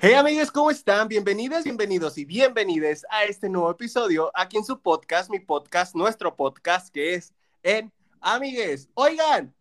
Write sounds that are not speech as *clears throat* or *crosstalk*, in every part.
Hey amigos, ¿cómo están? Bienvenidas, bienvenidos y bienvenides a este nuevo episodio aquí en su podcast, mi podcast, nuestro podcast que es en Amigues. Oigan,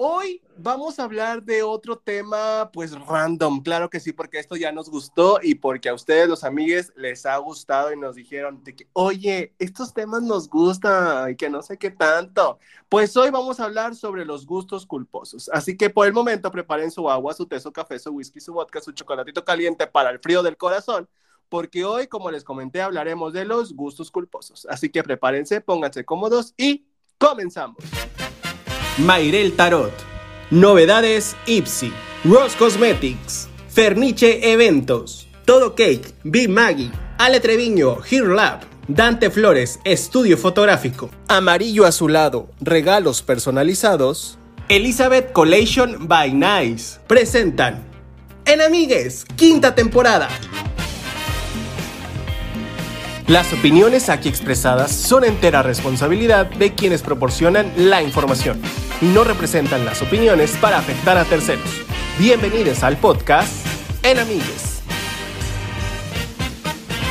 Hoy vamos a hablar de otro tema, pues random, claro que sí, porque esto ya nos gustó y porque a ustedes, los amigues, les ha gustado y nos dijeron que, oye, estos temas nos gustan y que no sé qué tanto. Pues hoy vamos a hablar sobre los gustos culposos. Así que por el momento preparen su agua, su té, su café, su whisky, su vodka, su chocolatito caliente para el frío del corazón, porque hoy, como les comenté, hablaremos de los gustos culposos. Así que prepárense, pónganse cómodos y comenzamos. Mairel Tarot. Novedades Ipsy. Ross Cosmetics. Ferniche Eventos. Todo Cake. Be Maggie. Ale Treviño. Here Lab. Dante Flores. Estudio Fotográfico. Amarillo Azulado. Regalos personalizados. Elizabeth Collation by Nice. Presentan. En Amigues. Quinta temporada. Las opiniones aquí expresadas son entera responsabilidad de quienes proporcionan la información no representan las opiniones para afectar a terceros. Bienvenidos al podcast En Amigues.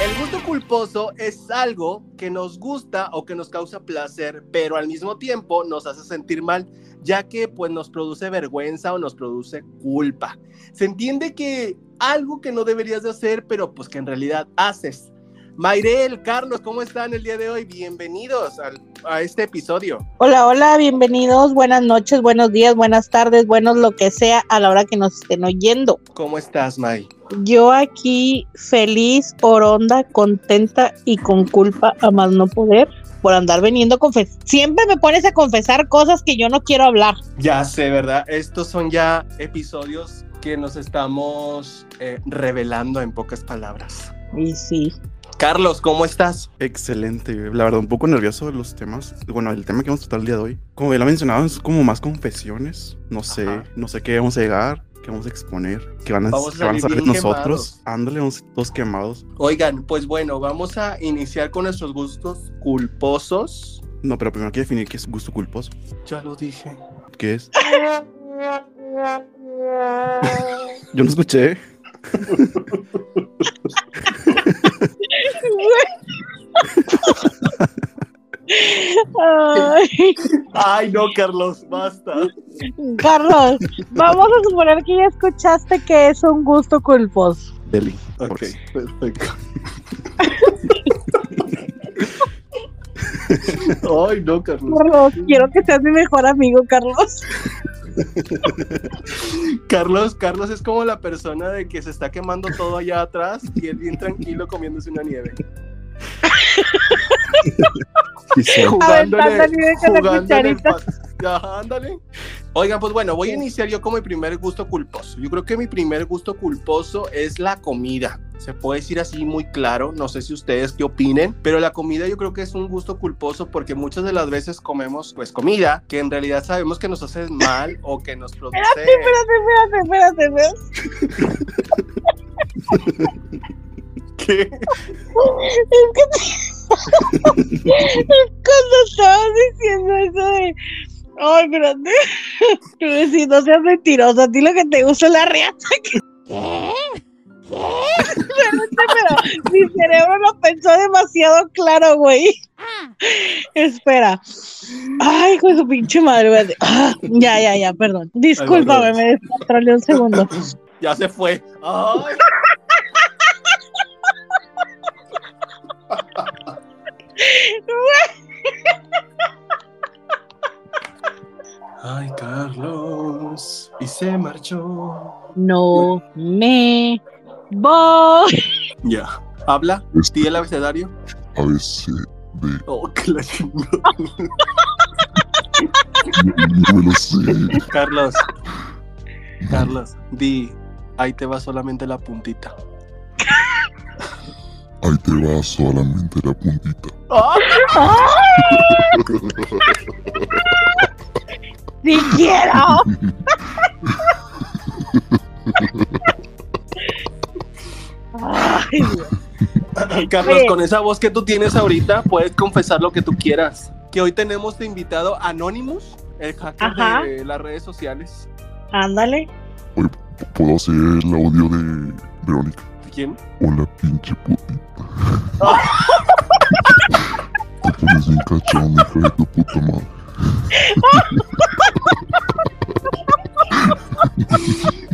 El gusto culposo es algo que nos gusta o que nos causa placer, pero al mismo tiempo nos hace sentir mal, ya que pues nos produce vergüenza o nos produce culpa. Se entiende que algo que no deberías de hacer, pero pues que en realidad haces. Mayrel, Carlos, ¿cómo están el día de hoy? Bienvenidos a este episodio. Hola, hola, bienvenidos, buenas noches, buenos días, buenas tardes, buenos lo que sea a la hora que nos estén oyendo. ¿Cómo estás, May? Yo aquí feliz, por onda, contenta y con culpa a más no poder por andar veniendo a confesar. Siempre me pones a confesar cosas que yo no quiero hablar. Ya sé, ¿verdad? Estos son ya episodios que nos estamos eh, revelando en pocas palabras. Y sí. Carlos, ¿cómo estás? Excelente, la verdad, un poco nervioso de los temas. Bueno, el tema que vamos a tratar el día de hoy. Como ya lo mencionado, es como más confesiones. No sé, no sé qué vamos a llegar, qué vamos a exponer, qué van a, Vamos a van a salir nosotros. Ándale, vamos todos quemados. Oigan, pues bueno, vamos a iniciar con nuestros gustos culposos. No, pero primero hay que definir qué es gusto culposo. Ya lo dije. ¿Qué es? *laughs* Yo no escuché. *laughs* Ay, *laughs* Ay, no, Carlos, basta. Carlos, vamos a suponer que ya escuchaste que es un gusto culposo. Deli. Ok, perfecto. *laughs* Ay, no, Carlos. Carlos, quiero que seas mi mejor amigo, Carlos. *laughs* Carlos, Carlos es como la persona de que se está quemando todo allá atrás y él bien tranquilo comiéndose una nieve. *laughs* Sí, sí. *laughs* Aventando nieve con la jugándole el ándale. Oigan, pues bueno, voy a iniciar yo con mi primer gusto culposo. Yo creo que mi primer gusto culposo es la comida. Se puede decir así muy claro, no sé si ustedes qué opinen, pero la comida yo creo que es un gusto culposo porque muchas de las veces comemos pues comida que en realidad sabemos que nos hace mal o que nos *laughs* produce... Espérate, espérate, espérate. *laughs* ¿Qué? Es que *laughs* cuando estabas diciendo eso de. Ay, espérate. *laughs* Tú decís, no seas mentirosa. A ti lo que te gusta es la riata. Pero mi cerebro lo pensó demasiado claro, güey. Espera. Ay, hijo de su pinche madre. espérate. Ah, ya, ya, ya, perdón. Discúlpame, me descontrolé un segundo. Ya se fue. Ay. *laughs* Ay, Carlos. Y se marchó. No me voy. *laughs* Ya. ¿Habla? ¿Tiene el abecedario? A veces de. *laughs* Oh, chingada. No me lo sé. Carlos. Carlos, di. Ahí te va solamente la puntita. Ahí te va solamente la puntita. *laughs* ¡Si quiero! Ay. Carlos, Oye. con esa voz que tú tienes ahorita, puedes confesar lo que tú quieras. Que hoy tenemos de invitado Anonymous, el hacker Ajá. de las redes sociales. Ándale. puedo hacer el audio de Verónica. ¿Quién? Hola, pinche putita. Te pones bien cachón, hija de tu puta madre.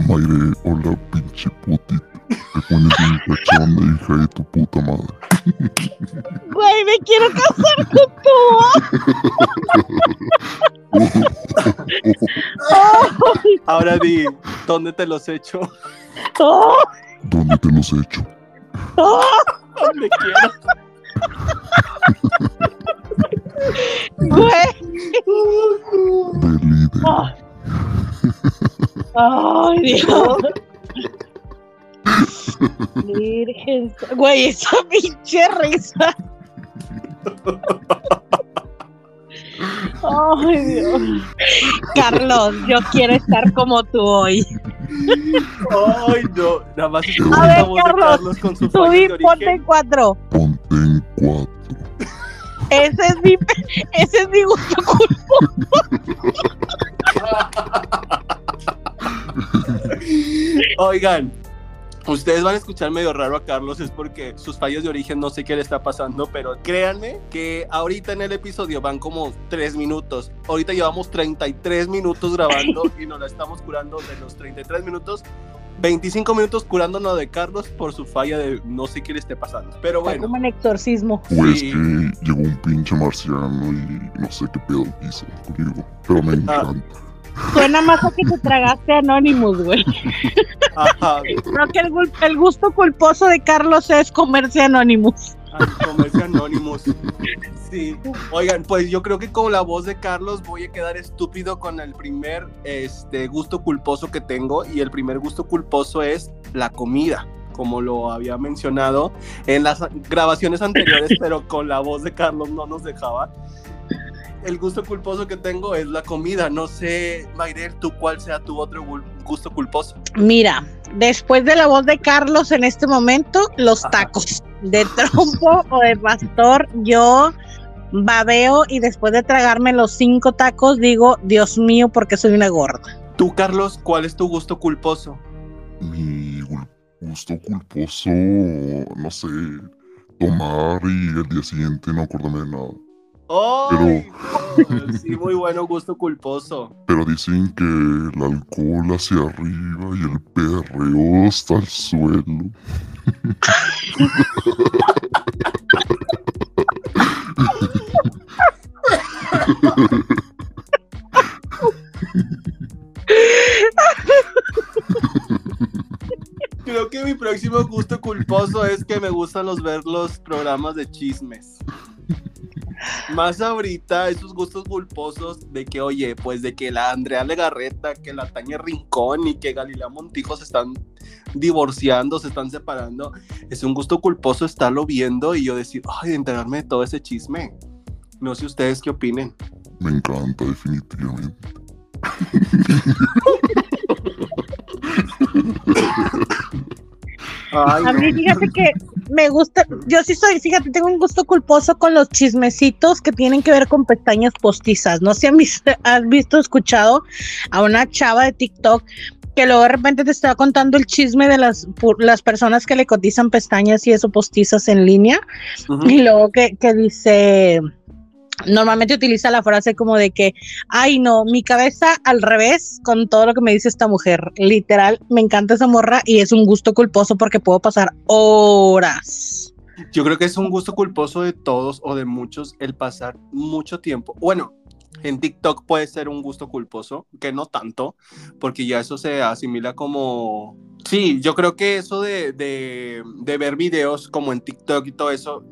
Mayre, hola, pinche putita. Te pones bien cachón, hija de tu puta madre. Güey, me quiero casar con tú. Ahora di, ¿dónde te los echo? Oh, ¿Dónde te los he hecho? oh, ¿Dónde quiero? Güey. De líder. Oh. Ay, Dios. Virgen. Güey, esa pinche risa. Ay, Dios. Carlos, yo quiero estar como tú hoy. Ay, no. Nada más es A ver, Carlos, Carlos con su Tú ponte en cuatro. Ponte en cuatro. Ese es mi, *laughs* ese es mi gusto culposo. Oigan, ustedes van a escuchar medio raro a Carlos, es porque sus fallos de origen no sé qué le está pasando, pero créanme que ahorita en el episodio van como 3 minutos. Ahorita llevamos 33 minutos grabando *laughs* y nos la estamos curando de los 33 minutos. 25 minutos curándonos de Carlos por su falla de no sé qué le esté pasando. Pero Está bueno, como en exorcismo. Pues Sí. que llegó un pinche marciano y no sé qué pedo hizo conmigo. Pero me encanta. Suena más a que te tragaste Anonymous, güey. ajá, Creo que el, el gusto culposo de Carlos es comerse Anonymous. A comerse Anonymous. Sí. Oigan, pues yo creo que con la voz de Carlos voy a quedar estúpido con el primer este, gusto culposo que tengo. Y el primer gusto culposo es la comida. Como lo había mencionado en las grabaciones anteriores, *laughs* pero con la voz de Carlos no nos dejaba. El gusto culposo que tengo es la comida. No sé, Mayrel, tú cuál sea tu otro gusto culposo. Mira, después de la voz de Carlos en este momento, los Ajá. tacos de trompo *laughs* o de pastor, yo babeo y después de tragarme los cinco tacos digo, Dios mío, porque soy una gorda. Tú, Carlos, ¿cuál es tu gusto culposo? Mi gusto culposo, no sé, tomar y el día siguiente no acordarme de nada. No! Sí, muy bueno gusto culposo. Pero dicen que el alcohol hacia arriba y el perreo hasta el suelo. Creo que mi próximo gusto culposo es que me gustan los ver los programas de chismes. Más ahorita, esos gustos culposos de que, oye, pues de que la Andrea Legarreta, que la Tania Rincón y que Galilea Montijo se están divorciando, se están separando. Es un gusto culposo estarlo viendo y yo decir, ay, de enterarme de todo ese chisme. No sé ustedes qué opinen. Me encanta, definitivamente. *laughs* Ay, A mí, fíjate que me gusta, yo sí soy, fíjate, tengo un gusto culposo con los chismecitos que tienen que ver con pestañas postizas. No sé si han visto, has visto, escuchado a una chava de TikTok que luego de repente te estaba contando el chisme de las, las personas que le cotizan pestañas y eso postizas en línea. Y luego que, que dice, normalmente utiliza la frase como de que, ay no, mi cabeza al revés con todo lo que me dice esta mujer. Literal, me encanta esa morra y es un gusto culposo porque puedo pasar horas. Yo creo que es un gusto culposo de todos o de muchos el pasar mucho tiempo. Bueno, en TikTok puede ser un gusto culposo, que no tanto, porque ya eso se asimila como... Sí, yo creo que eso de, de, de ver videos como en TikTok y todo eso,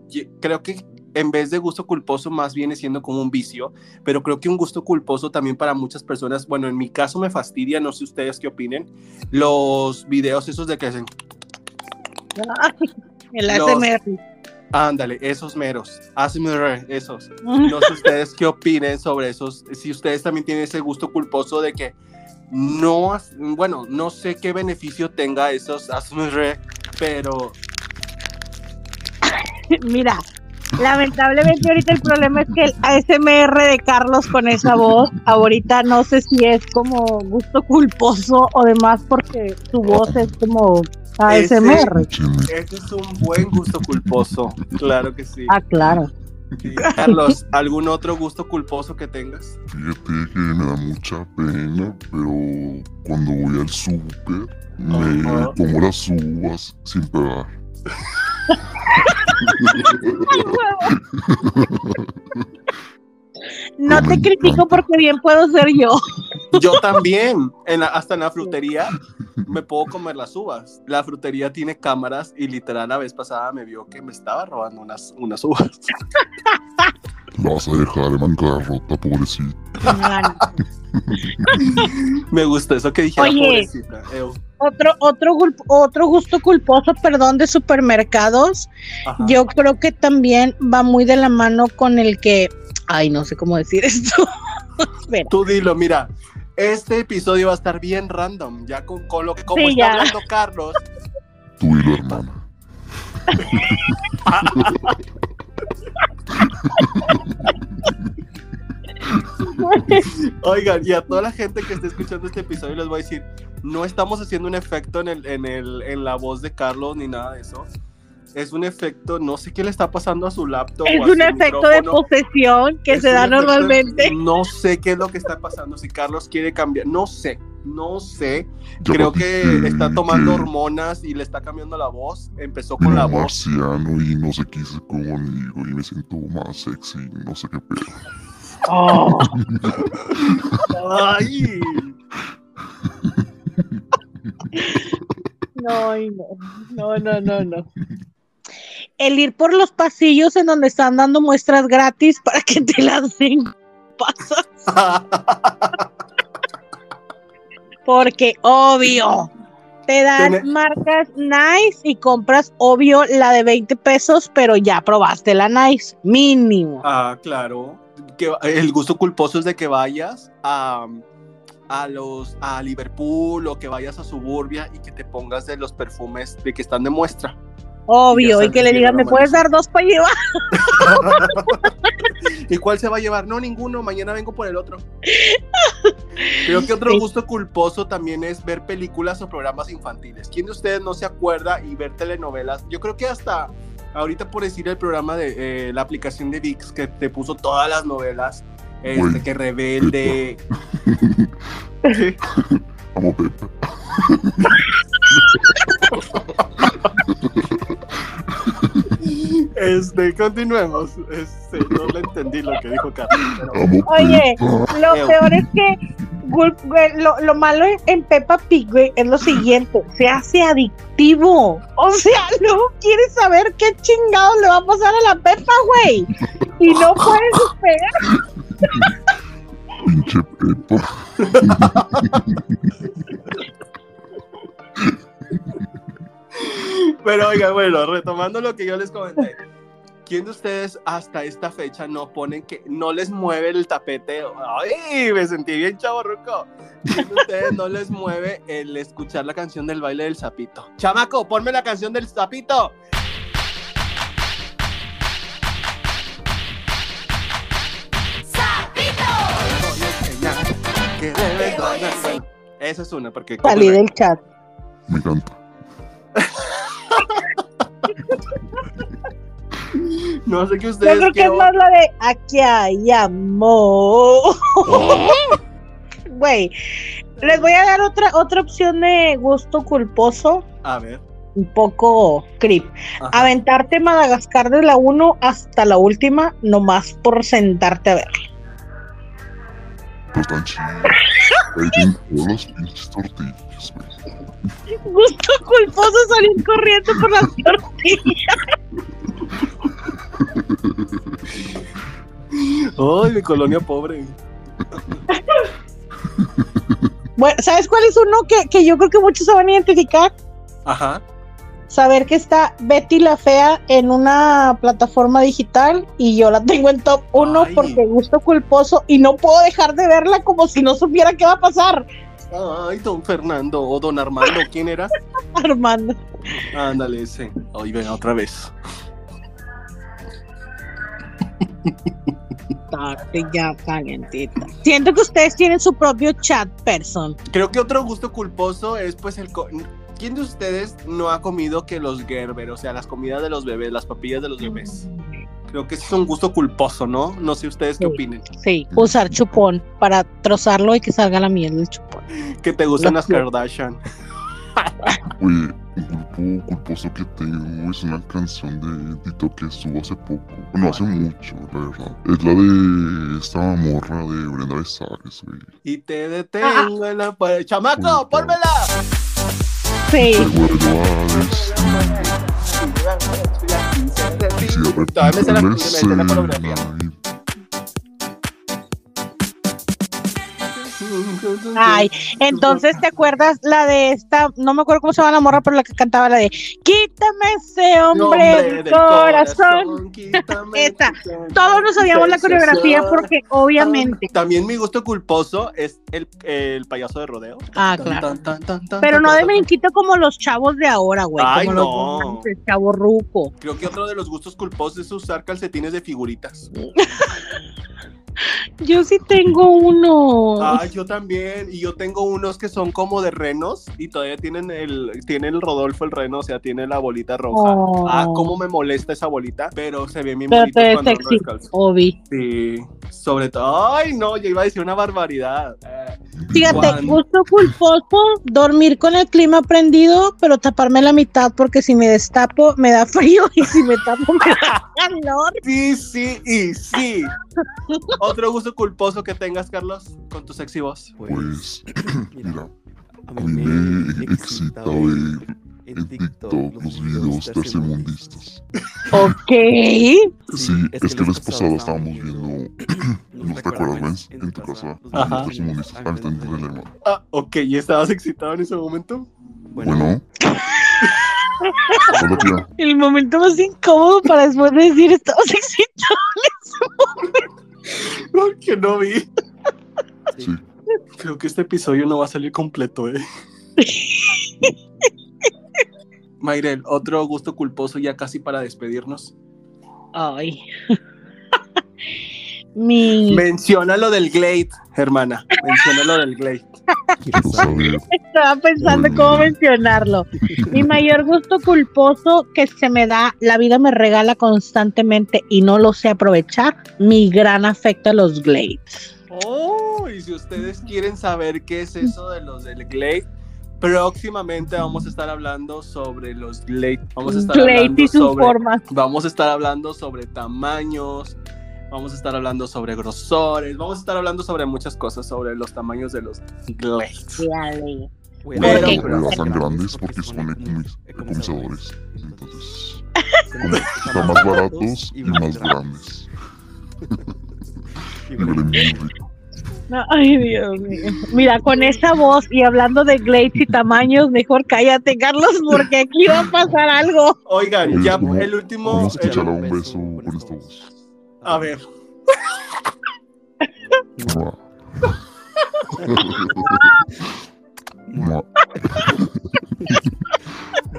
creo que en vez de gusto culposo más viene siendo como un vicio, pero creo que un gusto culposo también para muchas personas, bueno, en mi caso me fastidia, no sé ustedes qué opinen, los videos esos de que hacen... *laughs* El Los- ASMR. Ándale, esos meros, ASMR, esos. *laughs* No sé ustedes qué opinen sobre esos, si ustedes también tienen ese gusto culposo de que no, bueno, no sé qué beneficio tenga esos ASMR, pero *laughs* Mira, Lamentablemente ahorita el problema es que el ASMR de Carlos con esa voz, ahorita no sé si es como gusto culposo o demás porque su voz es como ASMR. Ese es un buen gusto culposo, claro que sí. Ah, claro. Sí. Carlos, ¿algún otro gusto culposo que tengas? Fíjate que me da mucha pena, pero cuando voy al súper me Ajá. como las uvas sin pegar. *laughs* *laughs* No te critico porque bien puedo ser yo. Yo también, en la- hasta en la frutería me puedo comer las uvas. La frutería tiene cámaras y literal la vez pasada me vio que me estaba robando unas, unas uvas. Vas a dejar en bancarrota, pobrecito. Me gustó eso que dijera, Oye. pobrecita. Ew. Otro, otro, otro gusto culposo, perdón, de supermercados. Ajá. Yo creo que también va muy de la mano con el que, ay, no sé cómo decir esto. *laughs* Tú dilo, mira, este episodio va a estar bien random, ya con, con lo que como Sí, está ya. hablando Carlos. Tú y la hermana. *laughs* *laughs* Oigan, y a toda la gente que esté escuchando este episodio les voy a decir, no estamos haciendo un efecto en, el, en, el, en la voz de Carlos ni nada de eso. Es un efecto, no sé qué le está pasando a su laptop. Es o a un su efecto de posesión que Es se da normalmente. No sé qué es lo que está pasando, si Carlos quiere cambiar, no sé, no sé. Creo que está tomando hormonas y le está cambiando la voz. Empezó con la voz. marciano y no se quise conmigo y me siento más sexy, no sé qué pedo. Oh, Ay. no, no, no, no, no, no. El ir por los pasillos en donde están dando muestras gratis para que te las den. Pasas. Porque obvio, te dan Tiene- marcas nice y compras obvio la de 20 pesos, pero ya probaste la nice, mínimo. Ah, claro. Que el gusto culposo es de que vayas a, a los a Liverpool o que vayas a Suburbia y que te pongas de los perfumes de que están de muestra. Obvio, ya y que le digan, ¿me puedes mames". dar dos para llevar? *laughs* *laughs* ¿Y cuál se va a llevar? No, ninguno. Mañana vengo por el otro. Creo que otro gusto culposo también es ver películas o programas infantiles. ¿Quién de ustedes no se acuerda y ver telenovelas? Yo creo que hasta ahorita por decir el programa de eh, la aplicación de VIX que te puso todas las novelas, este, que rebelde. Sí. *laughs* Amo Pepe. Este, continuemos. Este, no le entendí lo que dijo Carlos. pero- Oye. Lo peor es que lo, lo malo en Peppa Pig, güey, es lo siguiente, se hace adictivo. O sea, *laughs* luego quieres saber qué chingado le va a pasar a la Peppa, güey. Y no puedes esperar. Pinche Pepa. Pero oiga, bueno, retomando lo que yo les comenté. ¿Quién de ustedes hasta esta fecha no ponen que no les mueve el tapete? ¡Ay! Me sentí bien chavorruco. ¿Quién de ustedes no les mueve el escuchar la canción del baile del sapito? Chamaco, ponme la canción del sapito. Bueno, Esa es una, porque. Salí del chat. Me encanta. No sé qué Yo creo que es más la de aquí hay amor. *laughs* Güey, les voy a dar otra, otra opción de gusto culposo, A ver. un poco creep. ajá. Aventarte Madagascar de la 1 hasta la última, nomás por sentarte a ver. Pero están chidos. Ahí tienen todas las pinches tortillas, güey. Gusto culposo salir corriendo por las tortillas. Ay, mi colonia pobre. Bueno, ¿sabes cuál es uno que, que yo creo que muchos se van a identificar? Ajá. Saber que está Betty la Fea en una plataforma digital y yo la tengo en top 1 Ay. porque gusto culposo y no puedo dejar de verla como si no supiera qué va a pasar. Ay, don Fernando o don Armando, ¿quién era? *laughs* Armando. Ándale, ese. Ay, ven otra vez. Ya calientita. Siento que ustedes tienen su propio chat person. Creo que otro gusto culposo es pues el... co- ¿Quién de ustedes no ha comido que los Gerber, o sea, las comidas de los bebés, las papillas de los bebés? Creo que ese es un gusto culposo, ¿no? No sé ustedes qué opinen. Sí, usar chupón para trozarlo y que salga la miel del chupón. Que te gustan No. las Kardashian. Oye, un grupo culposo que tengo es una canción de Tito que estuvo hace poco. Bueno, hace mucho, la verdad. Es la de esta morra de Brenda Besares, güey. Y te detengo en la pared. ¡Chamaco, pónmela! Sí, Recuerdo a Ay, entonces te acuerdas la de esta, no me acuerdo cómo se llama la morra, pero la que cantaba la de Quítame ese hombre, del corazón. quítame Esa. tu Todos nos sabíamos la coreografía porque obviamente. También mi gusto culposo es el, el payaso de rodeo. Ah, Tan, claro. tan, tan, Pero no de brinquito como los chavos de ahora, güey. Ay, Como los no. antes, chavo ruco. Creo que otro de los gustos culposos es usar calcetines de figuritas. *laughs* Yo sí tengo uno. Ah, yo también. Y yo tengo unos que son como de renos y todavía tienen el, tiene el Rodolfo el reno, o sea, tiene la bolita roja. Oh. Ah, cómo me molesta esa bolita, pero se ve bien Pero bonito te cuando ando sexy, descalzo. Obi. Sí, sobre todo. Ay, no, yo iba a decir una barbaridad. Eh, Fíjate, Juan. gusto culposo, dormir con el clima prendido, pero taparme la mitad porque si me destapo me da frío y si me tapo me da *laughs* calor. Sí, sí y sí. *laughs* Otro gusto culposo que tengas, Carlos, con tu sexy voz. Pues, *clears throat* *clears throat* mira, a mí me excita ver en TikTok los videos tercermundistas. Ok. Sí, es que la vez pasada estábamos viendo, ¿no te acuerdas, Benz? En tu casa, los tercermundistas al hermano. Ah, ok, ¿y estabas excitado en ese momento? Bueno. *laughs* Hola, tía. El momento más incómodo para después de decir estamos excitados. Porque no vi. Sí. Creo que este episodio no va a salir completo, eh. *laughs* Mayrel, otro gusto culposo ya casi para despedirnos. Ay. Mi. Menciona lo del Glade, hermana. Menciona lo del Glade. *laughs* Estaba pensando cómo mencionarlo. Mi mayor gusto culposo que se me da, la vida me regala constantemente y no lo sé aprovechar, mi gran afecto a los Glades. Oh, y si ustedes quieren saber qué es eso de los del Glade, próximamente vamos a estar hablando sobre los Glade. Vamos a estar Glade hablando y sus sobre formas. Vamos a estar hablando sobre tamaños, vamos a estar hablando sobre grosores, vamos a estar hablando sobre muchas cosas, sobre los tamaños de los Glades. Dale. Pero- Pero no tan grandes porque son economizadores. Entonces, como están más baratos *laughs* y más grandes. *laughs* Y huelen bien rico. No, ay, Dios mío. Mira, con esa voz y hablando de Glades y tamaños, mejor cállate, Carlos, porque aquí va a pasar algo. Oigan, ya ¿cómo- el último. Vamos a escuchar a un beso con esta voz. A ver, Mua. Mua.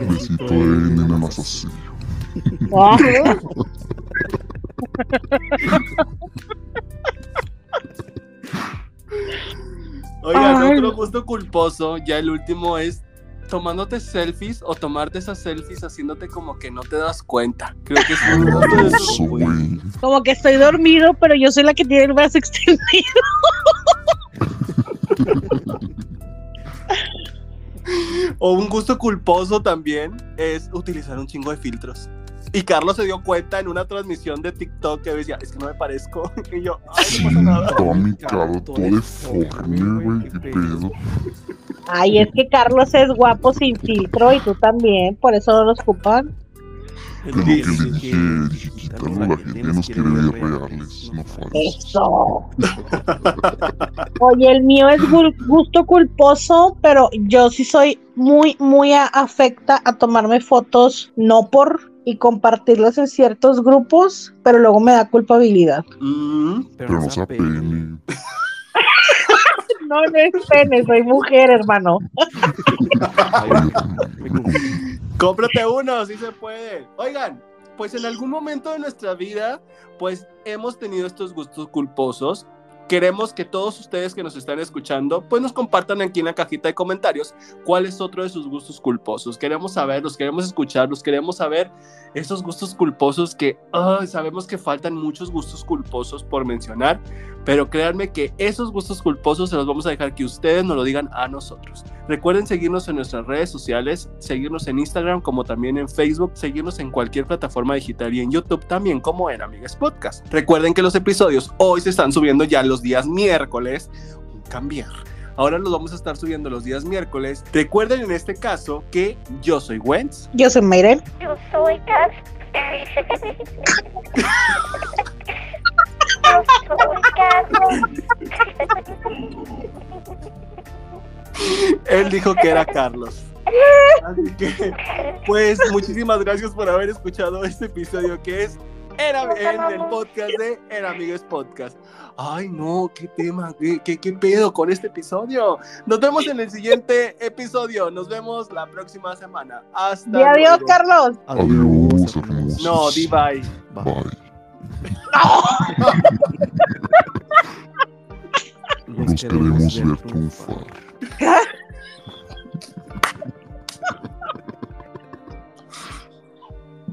Besito de nena más así. Oigan, Ay. otro gusto culposo, ya el último es tomándote selfies o tomarte esas selfies haciéndote como que no te das cuenta. Creo que es de Eso, güey. Como que estoy dormido, pero yo soy la que tiene el brazo extendido. *laughs* O un gusto culposo también es utilizar un chingo de filtros. Y Carlos se dio cuenta en una transmisión de TikTok que decía, es que no me parezco. *laughs* Y yo, ay, Sí, no pasa nada. toda mi cara, todo deforme, güey. Qué pedo. Ay, es que Carlos es guapo sin filtro y tú también, por eso no los ocupan. Es lo que le dije, dije, quítalo, la gente nos quiere ver reales, no falsos. Eso. *laughs* Oye, el mío es gul- gusto culposo, pero yo sí soy muy, muy afecta a tomarme fotos, no por y compartirlas en ciertos grupos, pero luego me da culpabilidad. Mm, Pero no se apene. *laughs* No, no es pene, soy mujer, hermano. *laughs* Cómprate uno, si se puede. Oigan, pues en algún momento de nuestra vida, pues hemos tenido estos gustos culposos Queremos que todos ustedes que nos están escuchando, pues nos compartan aquí en la cajita de comentarios cuál es otro de sus gustos culposos. Queremos saberlos, queremos escucharlos, queremos saber esos gustos culposos que sabemos que faltan muchos gustos culposos por mencionar, pero créanme que esos gustos culposos se los vamos a dejar que ustedes nos lo digan a nosotros. Recuerden seguirnos en nuestras redes sociales, seguirnos en Instagram como también en Facebook, seguirnos en cualquier plataforma digital y en YouTube también como en Amigas Podcast. Recuerden que los episodios hoy se están subiendo ya los días miércoles. Cambiar. Ahora los vamos a estar subiendo los días miércoles. Recuerden en este caso que yo soy Wentz. Yo soy Mayren. Yo soy Gas. Él dijo que era Carlos. Así que, pues, muchísimas gracias por haber escuchado este episodio que es en, el podcast de En Amigos Podcast. Ay, no, qué tema, qué, qué, pedo con este episodio. Nos vemos en el siguiente *laughs* episodio. Nos vemos la próxima semana. Hasta y adiós, Carlos. Adiós, hermosos. No, di bye. Bye. Los *laughs* queremos ver triunfar.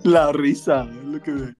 La risa, lo que